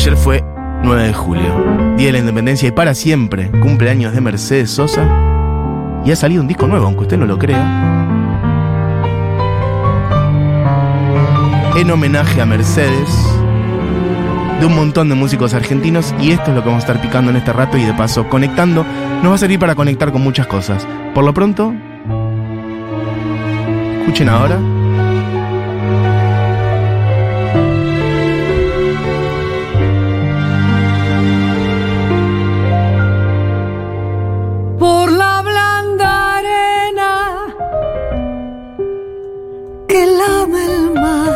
Ayer fue 9 de julio, Día de la Independencia y para siempre, cumpleaños de Mercedes Sosa. Y ha salido un disco nuevo, aunque usted no lo crea. En homenaje a Mercedes, de un montón de músicos argentinos. Y esto es lo que vamos a estar picando en este rato y de paso conectando. Nos va a servir para conectar con muchas cosas. Por lo pronto, escuchen ahora. Que lame el mar.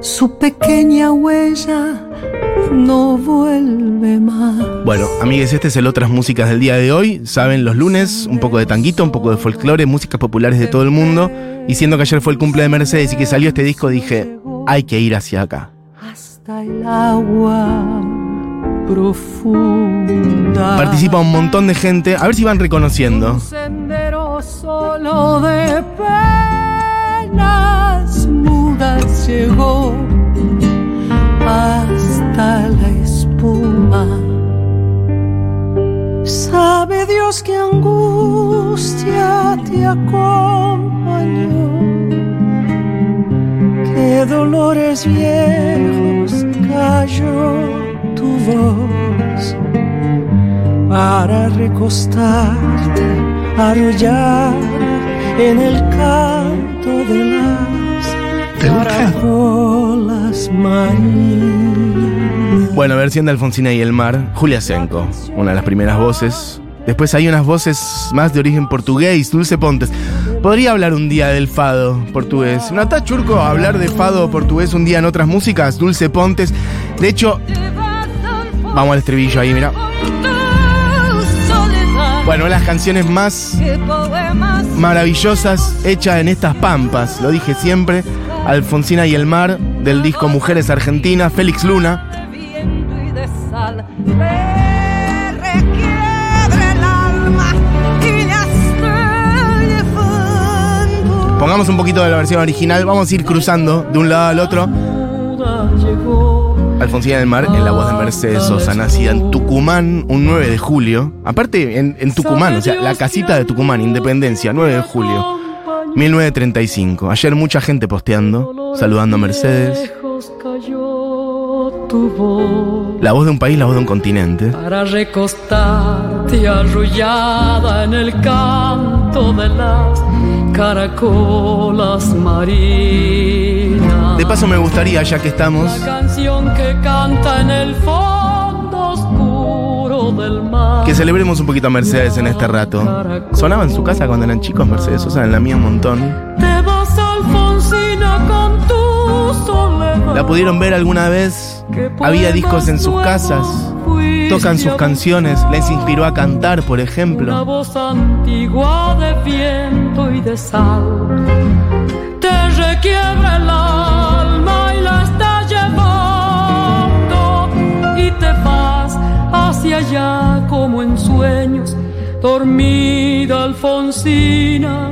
Su pequeña huella no vuelve más. Bueno, amigues, este es el Otras Músicas del día de hoy. Saben, los lunes, un poco de tanguito, un poco de folclore, músicas populares de todo el mundo. Y siendo que ayer fue el cumple de Mercedes y que salió este disco, dije, hay que ir hacia acá. Hasta el agua profunda. Participa un montón de gente. A ver si van reconociendo. Solo de penas mudas llegó hasta la espuma. Sabe Dios que angustia te acompañó, que dolores viejos cayó tu voz para recostarte, arrullar en el canto de las caracolas marinas. Bueno, versión de Alfonsina y el mar, Julia Senco, una de las primeras voces. Después hay unas voces más de origen portugués, Dulce Pontes. Podría hablar un día del fado portugués. ¿No está churco hablar de fado portugués un día en otras músicas? Dulce Pontes. De hecho, vamos al estribillo ahí, mira. Bueno, las canciones más maravillosas hechas en estas pampas, lo dije siempre. Alfonsina y el mar, del disco Mujeres Argentinas, Félix Luna. Pongamos un poquito de la versión original, vamos a ir cruzando de un lado al otro. Alfonsina del Mar en la voz de Mercedes Sosa, nacida en Tucumán un 9 de julio. Aparte, en, en Tucumán, o sea, la casita de Tucumán, Independencia, 9 de julio, 1935. Ayer mucha gente posteando, saludando a Mercedes. Tu voz La voz de un país, la voz de un continente. para recostarte arrullada en el canto de las caracolas marinas. De paso me gustaría, ya que estamos, La canción que canta en el fondo oscuro del mar. que celebremos un poquito a Mercedes en este rato. ¿Sonaba en su casa cuando eran chicos Mercedes Sosa? En la mía un montón. Te vas Alfonsina con tu soledad. ¿La pudieron ver alguna vez? Había discos en sus casas. Tocan sus canciones. Les inspiró a cantar, por Una ejemplo. voz antigua de viento y de sal te requiebra el alma y la está llevando y te vas hacia allá como en sueños, dormida Alfonsina,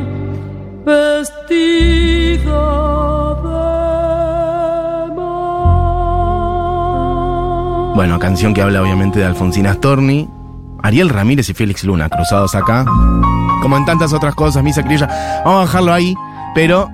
vestida Bueno, canción que habla obviamente de Alfonsina Storni, Ariel Ramírez y Félix Luna, cruzados acá. Como en tantas otras cosas, Misa Criolla. Vamos a dejarlo ahí, pero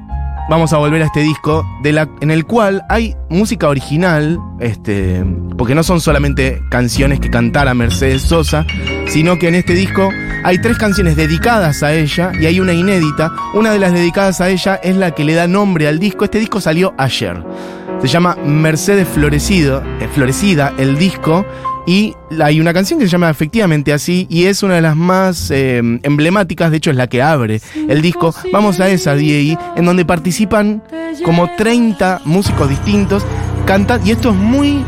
vamos a volver a este disco de la, en el cual hay música original, este, porque no son solamente canciones que cantara Mercedes Sosa, sino que en este disco hay tres canciones dedicadas a ella y hay una inédita. Una de las dedicadas a ella es la que le da nombre al disco. Este disco salió ayer. Se llama Mercedes Florecido, eh, Florecida, el disco. Y hay una canción que se llama efectivamente así y es una de las más eh, emblemáticas, de hecho es la que abre el disco. Vamos a esa, DI, en donde participan como 30 músicos distintos, cantan, y esto es muy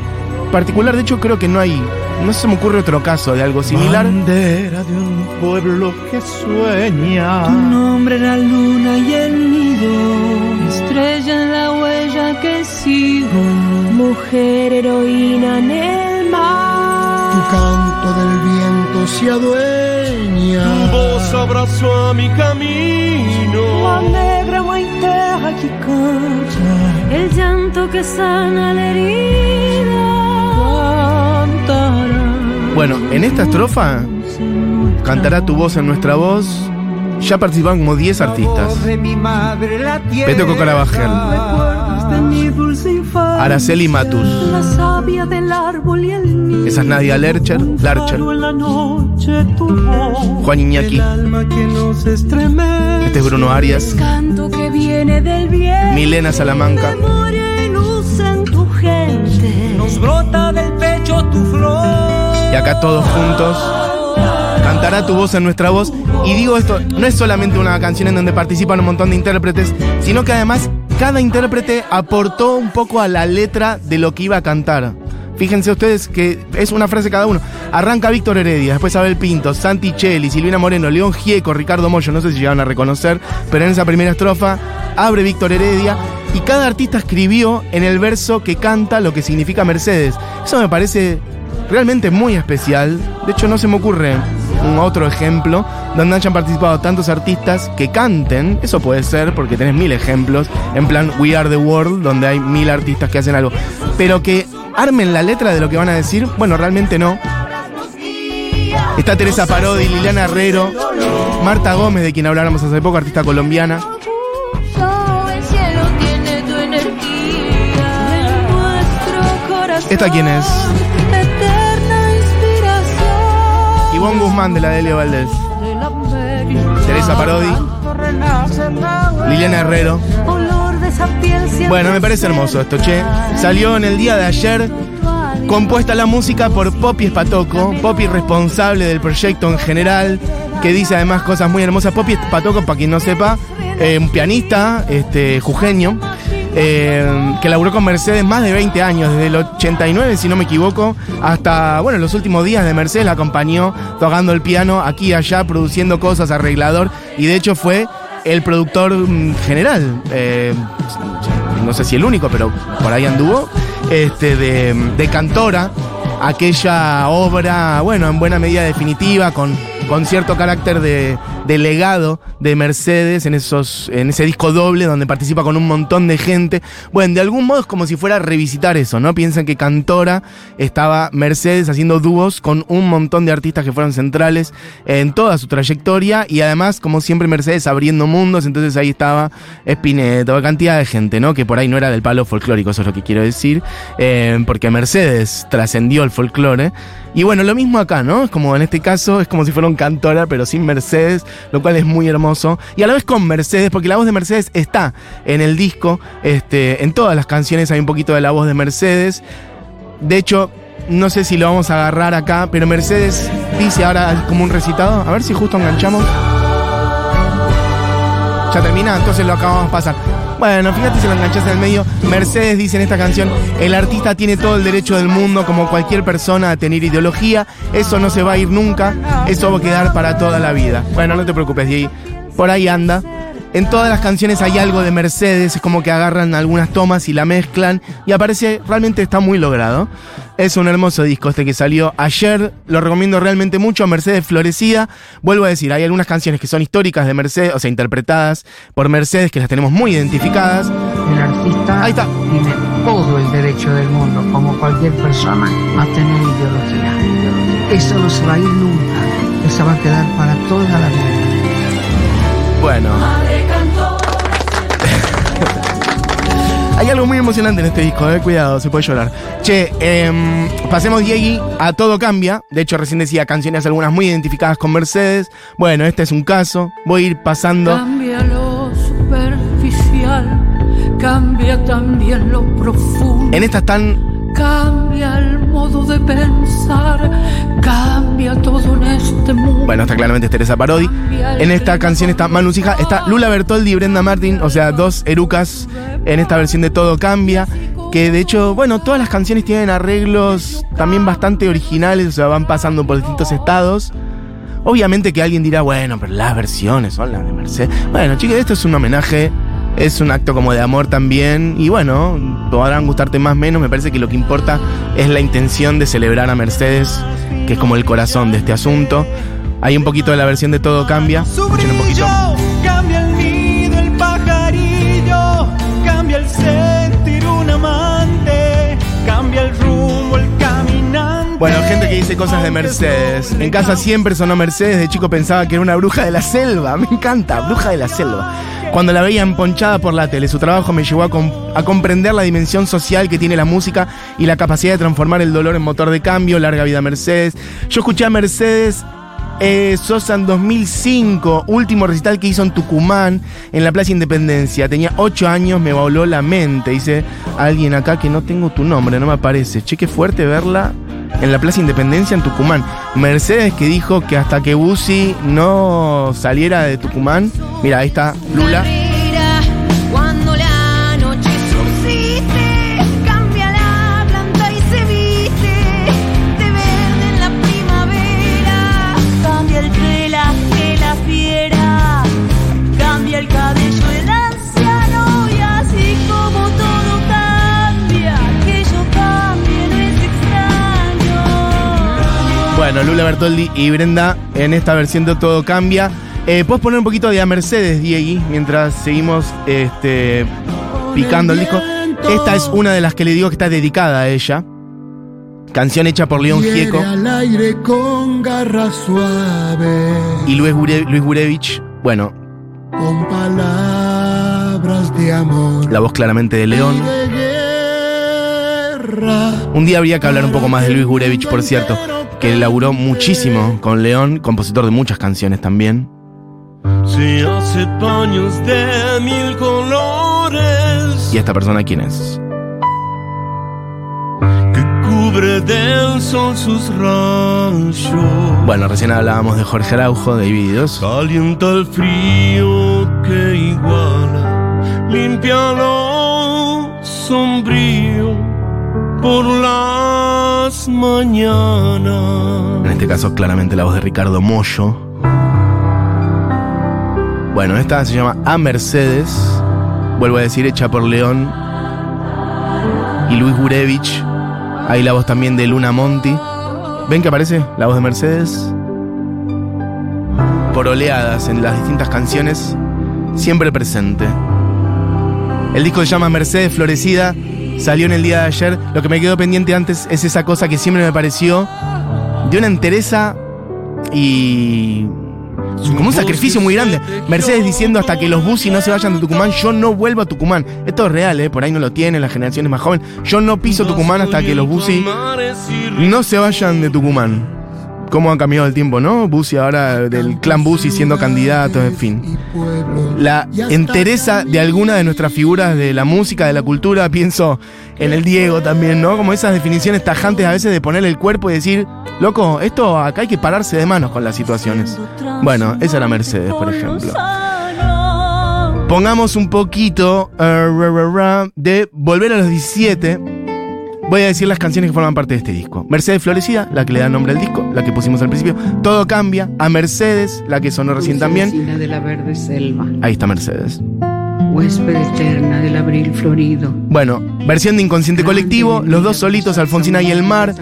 particular, de hecho creo que no hay, no se me ocurre otro caso de algo similar. Bandera de un pueblo que sueña. Tu nombre la luna y el mujer heroína en el mar. Tu canto del viento se adueña. Tu voz abrazó a mi camino. negra mãe terra que canta, el llanto que sana la herida. Cantará. Bueno, en esta estrofa cantará tu voz en nuestra voz. Ya participan como 10 artistas. de mi infancia. Araceli Matus, La savia del árbol y el nido. esa es Nadia Lercher, Larcher. Juan Iñaki, este es Bruno Arias. Milena Salamanca. Nos brota del pecho tu flor. y acá todos juntos. Cantará tu voz en nuestra voz. Y digo esto, no es solamente una canción en donde participan un montón de intérpretes, sino que además cada intérprete aportó un poco a la letra de lo que iba a cantar. Fíjense ustedes que es una frase cada uno. Arranca Víctor Heredia, después Abel Pinto, Santi Cheli, Silvina Moreno, León Gieco, Ricardo Mollo, no sé si llegaron a reconocer, pero en esa primera estrofa abre Víctor Heredia y cada artista escribió en el verso que canta lo que significa Mercedes. Eso me parece realmente muy especial. De hecho, no se me ocurre un otro ejemplo donde hayan participado tantos artistas que canten. Eso puede ser porque tenés mil ejemplos. En plan We Are the World, donde hay mil artistas que hacen algo. Pero que armen la letra de lo que van a decir, bueno, realmente no. Está Teresa Parodi, Liliana Herrero, Marta Gómez, de quien habláramos hace poco, artista colombiana. ¿Esta quién es? Guzmán, de la Delio Valdés. Teresa Parodi, Liliana Herrero. Bueno, me parece hermoso esto, che. Salió en el día de ayer, compuesta la música por Poppy Espatoco, Poppy responsable del proyecto en general, que dice además cosas muy hermosas. Poppy Espatoco, para quien no sepa, eh, un pianista, este, jujeño, eh, que laburó con Mercedes más de 20 años, desde el 89, si no me equivoco, hasta, bueno, los últimos días de Mercedes la acompañó tocando el piano aquí y allá, produciendo cosas, arreglador, y de hecho fue el productor mm, general, eh, no sé si el único, pero por ahí anduvo, este, de, de Cantora, aquella obra, bueno, en buena medida definitiva, con, con cierto carácter de, de legado de Mercedes en, esos, en ese disco doble donde participa con un montón de gente. Bueno, de algún modo es como si fuera a revisitar eso, ¿no? Piensen que Cantora estaba Mercedes haciendo dúos con un montón de artistas que fueron centrales en toda su trayectoria y además, como siempre, Mercedes abriendo mundos, entonces ahí estaba Spinetta, cantidad de gente, ¿no? Que por ahí no era del palo folclórico, eso es lo que quiero decir, eh, porque Mercedes trascendió el folclore. Y bueno, lo mismo acá, ¿no? Es como en este caso, es como si fuera un cantora, pero sin Mercedes, lo cual es muy hermoso. Y a la vez con Mercedes, porque la voz de Mercedes está en el disco, este, en todas las canciones hay un poquito de la voz de Mercedes. De hecho, no sé si lo vamos a agarrar acá, pero Mercedes dice ahora como un recitado. A ver si justo enganchamos. Ya termina, entonces lo acabamos de pasar. Bueno, fíjate si lo enganchaste en el medio. Mercedes dice en esta canción, el artista tiene todo el derecho del mundo, como cualquier persona, a tener ideología. Eso no se va a ir nunca, eso va a quedar para toda la vida. Bueno, no te preocupes. Por ahí anda. En todas las canciones hay algo de Mercedes, es como que agarran algunas tomas y la mezclan y aparece, realmente está muy logrado. Es un hermoso disco este que salió ayer, lo recomiendo realmente mucho, Mercedes Florecida. Vuelvo a decir, hay algunas canciones que son históricas de Mercedes, o sea, interpretadas por Mercedes, que las tenemos muy identificadas. El artista Ahí está. tiene todo el derecho del mundo, como cualquier persona, a tener ideología. Eso no se va a ir nunca. Eso va a quedar para toda la vida. Bueno, hay algo muy emocionante en este disco, eh, cuidado, se puede llorar. Che, em, pasemos Diegui a Todo Cambia. De hecho, recién decía canciones algunas muy identificadas con Mercedes. Bueno, este es un caso. Voy a ir pasando. Cambia lo superficial, cambia también lo profundo. En esta están Cambia el modo de pensar, cambia todo en este mundo. Bueno, está claramente Teresa Parodi. En esta canción está Manu Sija, está Lula Bertoldi y Brenda Martin, o sea, dos erucas en esta versión de Todo Cambia. Que de hecho, bueno, todas las canciones tienen arreglos también bastante originales, o sea, van pasando por distintos estados. Obviamente que alguien dirá, bueno, pero las versiones son las de Mercedes. Bueno, chicos, esto es un homenaje, es un acto como de amor también. Y bueno, podrán gustarte más o menos. Me parece que lo que importa es la intención de celebrar a Mercedes, que es como el corazón de este asunto. Hay un poquito de la versión de Todo Cambia. Escuchen un poquito. Cambia el nido, el pajarillo, cambia el sentir un amante, cambia el rumbo, el caminante. Bueno, gente que dice cosas de Mercedes. En casa siempre sonó Mercedes, de chico pensaba que era una bruja de la selva. Me encanta, bruja de la selva. Cuando la veía emponchada por la tele, su trabajo me llevó a, com- a comprender la dimensión social que tiene la música y la capacidad de transformar el dolor en motor de cambio. Larga vida Mercedes. Yo escuché a Mercedes eh, Sosa en 2005, último recital que hizo en Tucumán, en la Plaza Independencia. Tenía 8 años, me voló la mente. Dice alguien acá que no tengo tu nombre, no me aparece. Che, qué fuerte verla en la Plaza Independencia en Tucumán. Mercedes que dijo que hasta que Busi no saliera de Tucumán. Mira, ahí está Lula. Bueno, Lula Bertoldi y Brenda en esta versión de Todo Cambia. Eh, ¿Puedes poner un poquito de a Mercedes, Diegui, mientras seguimos este, picando el disco? Esta es una de las que le digo que está dedicada a ella. Canción hecha por León Gieco al aire con garra suave, y Luis, Gure- Luis Gurevich. Bueno, con palabras de amor. la voz claramente de León. Un día habría que hablar un poco más de Luis Gurevich, por cierto, que laburó muchísimo con León, compositor de muchas canciones también. Se hace paños de mil colores ¿Y esta persona quién es? que cubre del sol sus rayos. Bueno, recién hablábamos de Jorge Araujo, de Divididos. Calienta el frío que iguala, limpia lo sombrío por En este caso, claramente la voz de Ricardo Mollo. Bueno, esta se llama A Mercedes. Vuelvo a decir, hecha por León y Luis Gurevich. Ahí la voz también de Luna Monti. ¿Ven que aparece la voz de Mercedes? Por oleadas en las distintas canciones, siempre presente. El disco se llama Mercedes Florecida. Salió en el día de ayer. Lo que me quedó pendiente antes es esa cosa que siempre me pareció de una entereza y como un sacrificio muy grande. Mercedes diciendo hasta que los busis no se vayan de Tucumán, yo no vuelvo a Tucumán. Esto es real, ¿eh? por ahí no lo tienen las generaciones más jóvenes. Yo no piso Tucumán hasta que los busis no se vayan de Tucumán. ¿Cómo ha cambiado el tiempo, no? Busi ahora del clan Busi siendo candidato, en fin. La entereza de alguna de nuestras figuras de la música, de la cultura, pienso en el Diego también, ¿no? Como esas definiciones tajantes a veces de poner el cuerpo y decir, loco, esto acá hay que pararse de manos con las situaciones. Bueno, esa era Mercedes, por ejemplo. Pongamos un poquito eh, de Volver a los 17. Voy a decir las canciones que forman parte de este disco. Mercedes Florecida, la que le da nombre al disco, la que pusimos al principio. Todo cambia. A Mercedes, la que sonó recién también. De la verde selva, Ahí está Mercedes. huésped eterna del abril florido. Bueno, versión de Inconsciente Colectivo, los dos solitos, Alfonsina y el mar,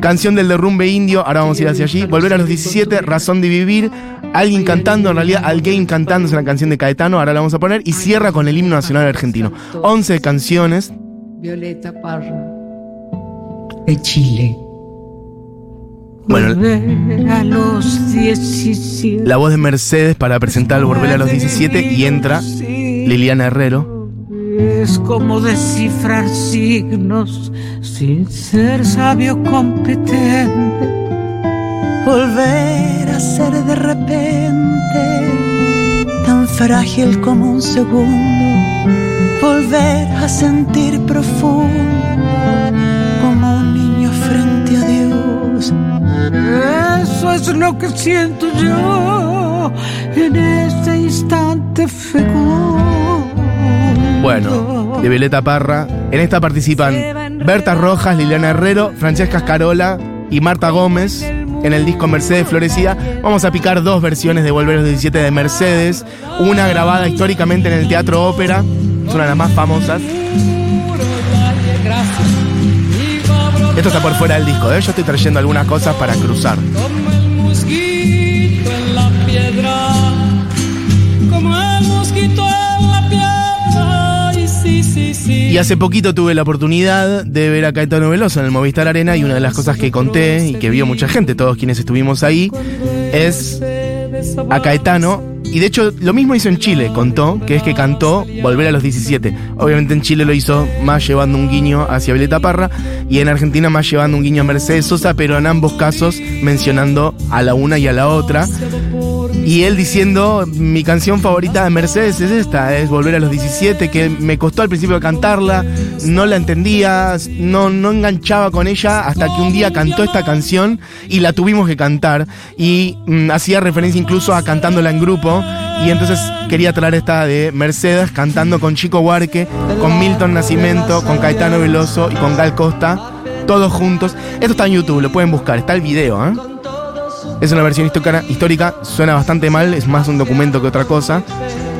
canción del derrumbe indio, ahora vamos a ir hacia allí, Volver a los 17, Razón de Vivir, alguien cantando, en realidad alguien cantando es una canción de Caetano, ahora la vamos a poner, y cierra con el himno nacional argentino. 11 canciones, Violeta Parra, de Chile. Bueno, a los 17. la voz de Mercedes para presentar Volver a los 17 y entra Liliana Herrero. Es como descifrar signos sin ser sabio competente. Volver a ser de repente tan frágil como un segundo. Volver a sentir profundo Eso es lo que siento yo en este instante fecundo. Bueno, de Violeta Parra. En esta participan Berta Rojas, Liliana Herrero, Francesca Escarola y Marta Gómez. En el disco Mercedes Florecida vamos a picar dos versiones de Volver a los 17 de Mercedes. Una grabada históricamente en el Teatro Ópera, es una de las más famosas. Esto está por fuera del disco, ¿eh? yo estoy trayendo algunas cosas para cruzar. Como el mosquito en la piedra, como el mosquito en la piedra, y sí, sí, Y hace poquito tuve la oportunidad de ver a Caetano Veloso en el Movistar Arena y una de las cosas que conté y que vio mucha gente, todos quienes estuvimos ahí, es a Caetano. Y de hecho, lo mismo hizo en Chile, contó, que es que cantó Volver a los 17. Obviamente en Chile lo hizo más llevando un guiño hacia Violeta Parra y en Argentina más llevando un guiño a Mercedes Sosa, pero en ambos casos mencionando a la una y a la otra. Y él diciendo, mi canción favorita de Mercedes es esta, es Volver a los 17, que me costó al principio cantarla, no la entendía, no, no enganchaba con ella, hasta que un día cantó esta canción y la tuvimos que cantar. Y mm, hacía referencia incluso a cantándola en grupo. Y entonces quería traer esta de Mercedes cantando con Chico Huarque, con Milton Nacimiento, con Caetano Veloso y con Gal Costa, todos juntos. Esto está en YouTube, lo pueden buscar, está el video, ¿eh? Es una versión histórica, suena bastante mal, es más un documento que otra cosa.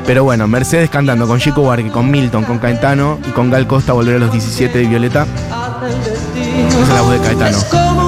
Pero bueno, Mercedes cantando con Chico Buarque, con Milton, con Caetano y con Gal Costa volver a los 17 de Violeta. Esa es la voz de Caetano.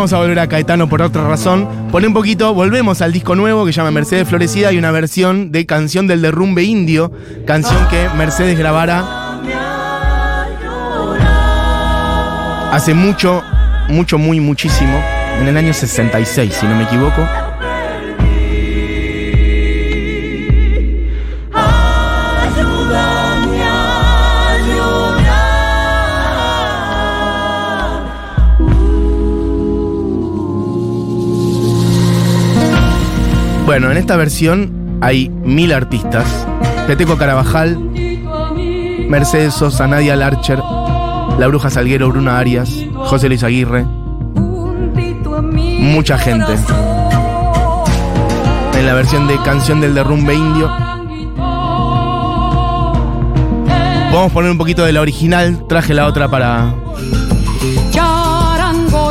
Vamos a volver a Caetano por otra razón. Pone un poquito, volvemos al disco nuevo que llama Mercedes Florecida y una versión de Canción del Derrumbe Indio, canción que Mercedes grabara hace mucho, mucho, muy, muchísimo, en el año 66, si no me equivoco. Bueno, en esta versión hay mil artistas. Peteco Carabajal, Mercedes Sosa, Nadia Larcher, La Bruja Salguero, Bruna Arias, José Luis Aguirre, mucha gente. En la versión de Canción del Derrumbe Indio. Vamos a poner un poquito de la original, traje la otra para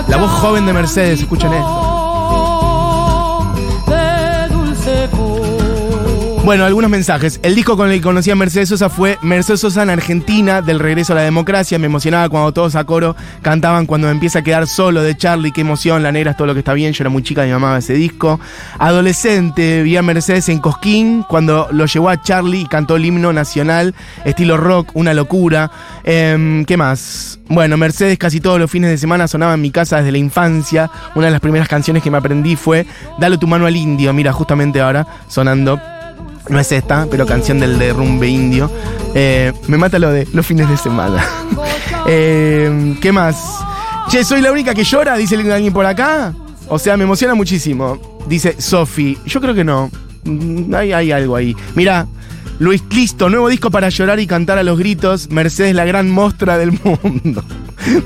la voz joven de Mercedes, escuchen esto. Bueno, algunos mensajes. El disco con el que conocí a Mercedes Sosa fue Mercedes Sosa en Argentina, del regreso a la democracia. Me emocionaba cuando todos a coro cantaban cuando me empieza a quedar solo de Charlie. Qué emoción, la negra es todo lo que está bien. Yo era muy chica y me amaba ese disco. Adolescente, vi a Mercedes en Cosquín cuando lo llevó a Charlie y cantó el himno nacional, estilo rock, una locura. Em, ¿Qué más? Bueno, Mercedes casi todos los fines de semana sonaba en mi casa desde la infancia. Una de las primeras canciones que me aprendí fue Dale tu mano al indio. Mira, justamente ahora sonando no es esta, pero canción del derrumbe indio. Eh, me mata lo de los fines de semana. Eh, ¿Qué más? Che, soy la única que llora, dice alguien por acá. O sea, me emociona muchísimo. Dice Sofi. Yo creo que no. Mm, Hay, algo ahí. Mira, Luis, listo, nuevo disco para llorar y cantar a los gritos. Mercedes, la gran mostra del mundo.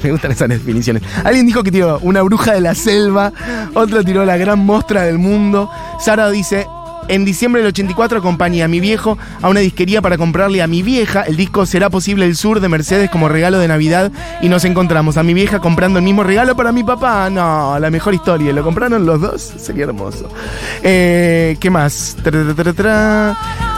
Me gustan esas definiciones. Alguien dijo que tiró una bruja de la selva, otro tiró la gran mostra del mundo. Sara dice, en diciembre del 84 acompañé a mi viejo a una disquería para comprarle a mi vieja el disco Será Posible el Sur de Mercedes como regalo de Navidad y nos encontramos a mi vieja comprando el mismo regalo para mi papá. No, la mejor historia. ¿Lo compraron los dos? Sería hermoso. Eh, ¿Qué más?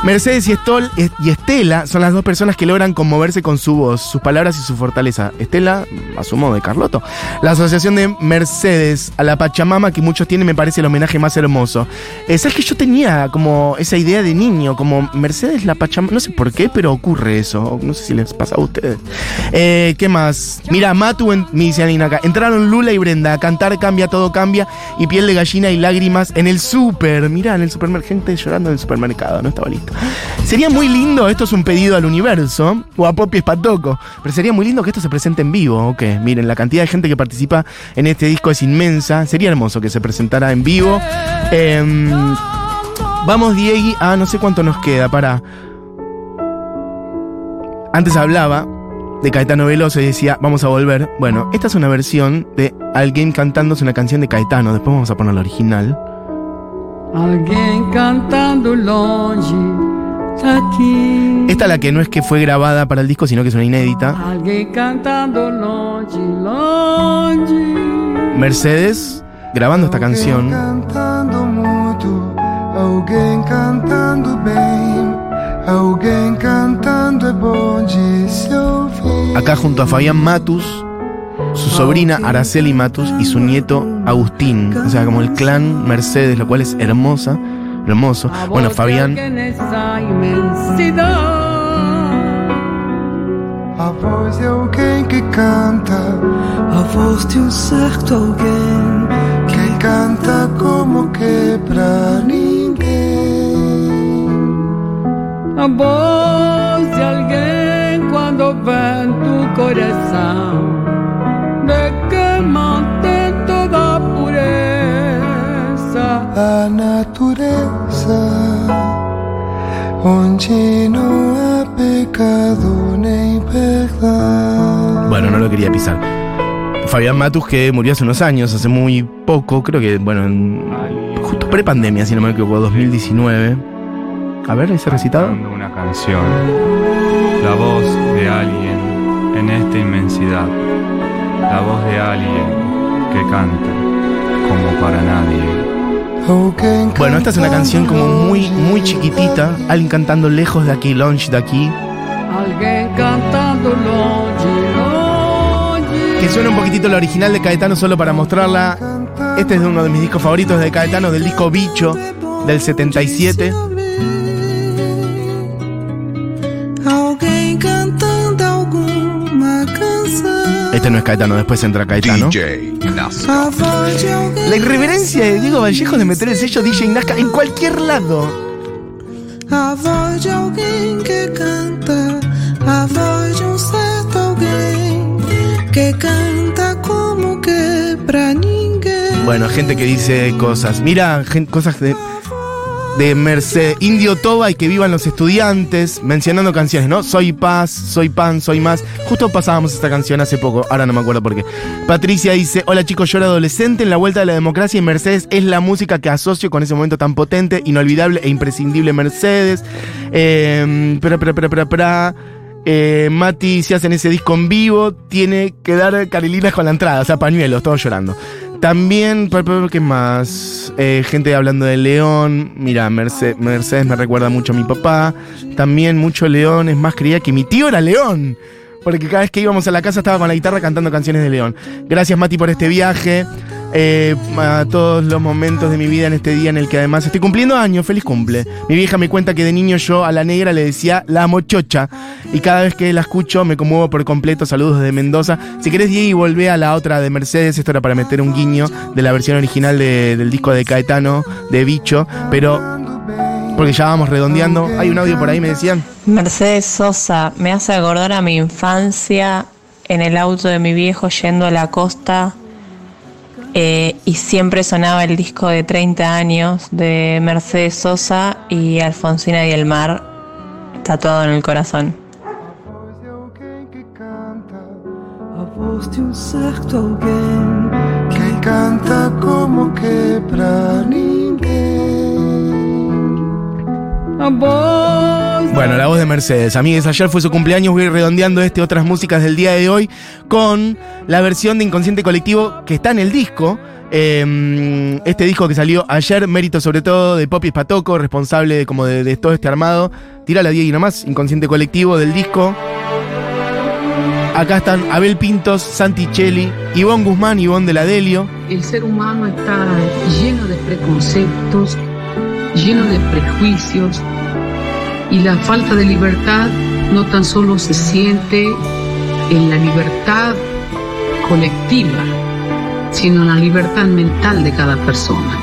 Mercedes y, Estol, y Estela son las dos personas que logran conmoverse con su voz, sus palabras y su fortaleza. Estela, asumo de Carloto. La asociación de Mercedes a la Pachamama que muchos tienen me parece el homenaje más hermoso. Eh, ¿Sabes que yo tenía como esa idea de niño? Como Mercedes la Pachamama. No sé por qué, pero ocurre eso. No sé si les pasa a ustedes. Eh, ¿Qué más? Mira, Matu, en, me dice Anina acá. Entraron Lula y Brenda a cantar Cambia, todo cambia. Y piel de gallina y lágrimas en el súper. Mira, en el supermercado. Gente llorando en el supermercado. No estaba listo. Sería muy lindo, esto es un pedido al universo, o a Poppy Espatoco, pero sería muy lindo que esto se presente en vivo, ¿ok? Miren, la cantidad de gente que participa en este disco es inmensa, sería hermoso que se presentara en vivo. Em, vamos, Diegui, ah, no sé cuánto nos queda, para... Antes hablaba de Caetano Veloso y decía, vamos a volver. Bueno, esta es una versión de alguien cantándose una canción de Caetano, después vamos a poner la original. Alguém cantando longe daqui. Esta la que no es que fue grabada para el disco, sino que es una inédita. Alguém cantando longe, longe Mercedes grabando esta canción. Cantando alguém cantando bem, alguém cantando. Acá junto a Fabián Matus, su sobrina Araceli Matus y su nieto Agustín. O sea, como el clan Mercedes, lo cual es hermosa, hermoso. Bueno, Fabián. A voz de alguém que canta, A voz de um certo alguém que canta como que pra ninguém. A voz de alguien cuando ve en tu corazón A natureza, onde não há pecado nem perdão. bueno, no lo quería pisar. Fabián Matus que murió hace unos años, hace muy poco, creo que, bueno, en, justo pre-pandemia, si no me equivoco, 2019. A ver, ese recitado. una canción, la voz de alguien en esta inmensidad, la voz de alguien que canta como para nadie. Bueno, esta es una canción como muy, muy chiquitita, alguien cantando lejos de aquí, launch de aquí, Alguien cantando que suena un poquitito la original de Caetano solo para mostrarla. Este es uno de mis discos favoritos de Caetano, del disco Bicho, del 77. Este no es Caetano, después entra Caetano. La irreverencia de Diego Vallejo de meter el sello DJ Nazca en cualquier lado. A voz de alguém que canta. A voz de certo alguém que canta como que pra ninguém. Bueno, gente que dice cosas. Mira, cosas de, de Merced, Indio Toba y que vivan los estudiantes, mencionando canciones, ¿no? Soy paz, soy pan, soy más. Justo pasábamos esta canción hace poco, ahora no me acuerdo por qué. Patricia dice, hola chicos, yo era adolescente en la vuelta de la democracia y Mercedes es la música que asocio con ese momento tan potente, inolvidable e imprescindible Mercedes. Eh, pra, pra, pra. Eh, Mati, si hacen ese disco en vivo, tiene que dar carilinas con la entrada, o sea, pañuelos, todos llorando. También, ¿qué más? Eh, gente hablando de León. Mira, Merce- Mercedes me recuerda mucho a mi papá. También mucho León, es más creía que mi tío era León. Porque cada vez que íbamos a la casa estaba con la guitarra cantando canciones de León. Gracias Mati por este viaje. Eh, a todos los momentos de mi vida en este día en el que además estoy cumpliendo años. Feliz cumple. Mi vieja me cuenta que de niño yo a la negra le decía la mochocha. Y cada vez que la escucho me conmuevo por completo. Saludos desde Mendoza. Si querés, Diego, volvé a la otra de Mercedes. Esto era para meter un guiño de la versión original de- del disco de Caetano, de Bicho. Pero, porque ya vamos redondeando. Hay un audio por ahí, me decían. Mercedes Sosa me hace acordar a mi infancia en el auto de mi viejo yendo a la costa eh, y siempre sonaba el disco de 30 años de Mercedes Sosa y Alfonsina y el mar tatuado en el corazón. Alguém que canta como que Bueno, la voz de Mercedes. Amigues, ayer fue su cumpleaños. Voy a ir redondeando este otras músicas del día de hoy con la versión de Inconsciente Colectivo que está en el disco. Eh, este disco que salió ayer, mérito sobre todo de Poppy Patoco, responsable de, como de, de todo este armado. Tira la 10 y nomás, Inconsciente Colectivo del disco. Acá están Abel Pintos, Santi Cheli, Ivonne Guzmán, Ivonne de la Delio. El ser humano está lleno de preconceptos, lleno de prejuicios y la falta de libertad no tan solo se siente en la libertad colectiva, sino en la libertad mental de cada persona.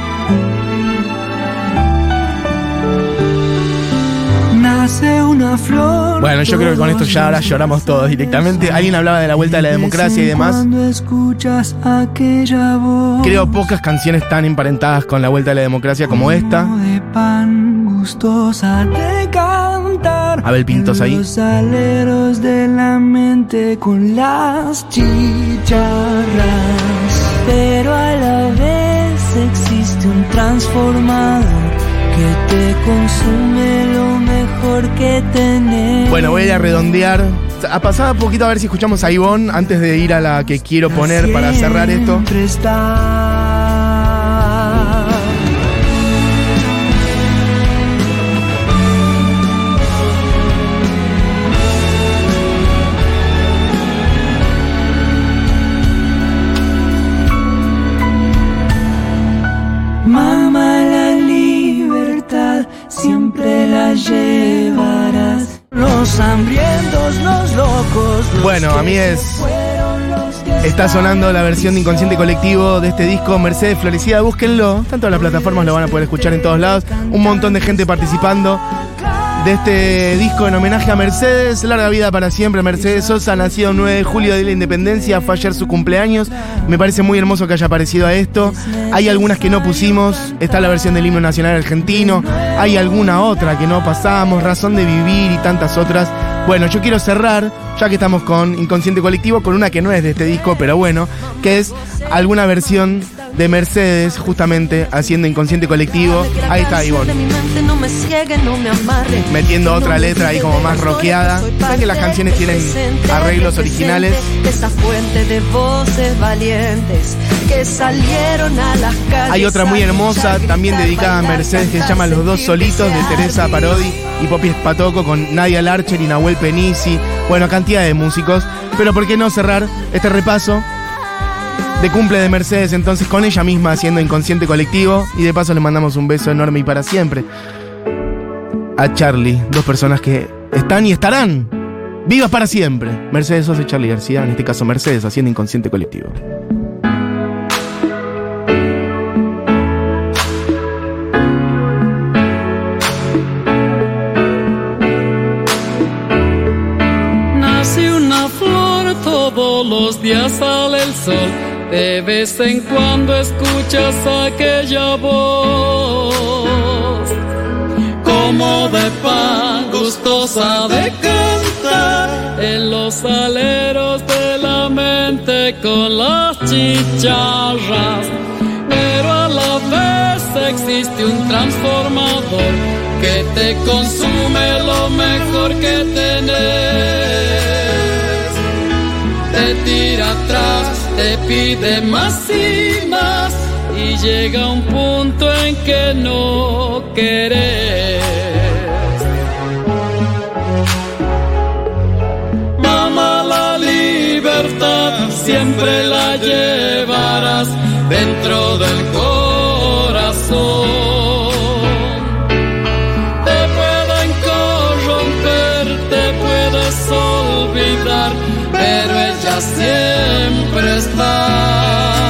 Nace una flor. Bueno, yo creo que con esto ya ahora lloramos todos directamente. Alguien hablaba de la vuelta de la democracia y demás. Cuando escuchas aquella voz. Creo pocas canciones tan emparentadas con la vuelta de la democracia como esta. Pan gustosa de cantar. Abel Pintos ahí. Los aleros de la mente con las chicharras. Pero a la vez existe un transformador que te consume lo mejor que tenés. Bueno, voy a ir a redondear. a pasar un poquito a ver si escuchamos a Ivonne antes de ir a la que quiero poner para cerrar esto. Está. Los hambrientos, los locos. los Bueno, a mí es. Está sonando la versión de Inconsciente Colectivo de este disco Mercedes Florecida. Búsquenlo. Tanto las plataformas lo van a poder escuchar en todos lados. Un montón de gente participando de este disco en homenaje a Mercedes. Larga vida para siempre. Mercedes Sosa, nacido el 9 de julio de la Independencia. Fue ayer su cumpleaños. Me parece muy hermoso que haya aparecido a esto. Hay algunas que no pusimos. Está la versión del himno nacional argentino. Hay alguna otra que no pasamos. Razón de vivir y tantas otras. Bueno, yo quiero cerrar, ya que estamos con Inconsciente Colectivo, con una que no es de este disco, pero bueno, que es alguna versión de Mercedes, justamente haciendo Inconsciente Colectivo. Ahí está Ivonne. Metiendo otra letra ahí como más rockeada. Saben que las canciones tienen arreglos originales. Esa fuente de voces valientes que salieron a las calles. Hay otra muy hermosa, también dedicada a Mercedes, que se llama Los dos solitos, de Teresa. Parodi y Popi Spatoco, con Nadia Larcher y Nahuel Penisi. Bueno, cantidad de músicos. Pero ¿por qué no cerrar este repaso de cumple de Mercedes entonces con ella misma haciendo Inconsciente Colectivo? Y de paso le mandamos un beso enorme y para siempre a Charlie, dos personas que están y estarán vivas para siempre. Mercedes Sosa y Charlie García, en este caso Mercedes haciendo Inconsciente Colectivo. Nace una flor, todos los días sale el sol. De vez en cuando escuchas aquella voz, de pan, gustosa de cantar, en los aleros de la mente con las chicharras. Pero a la vez existe un transformador que te consume lo mejor que tenés. Te tira atrás, te pide más y más y llega un punto en que no querés. Siempre la llevarás dentro del corazón. Te pueden corromper, te puedes olvidar, pero ella siempre está.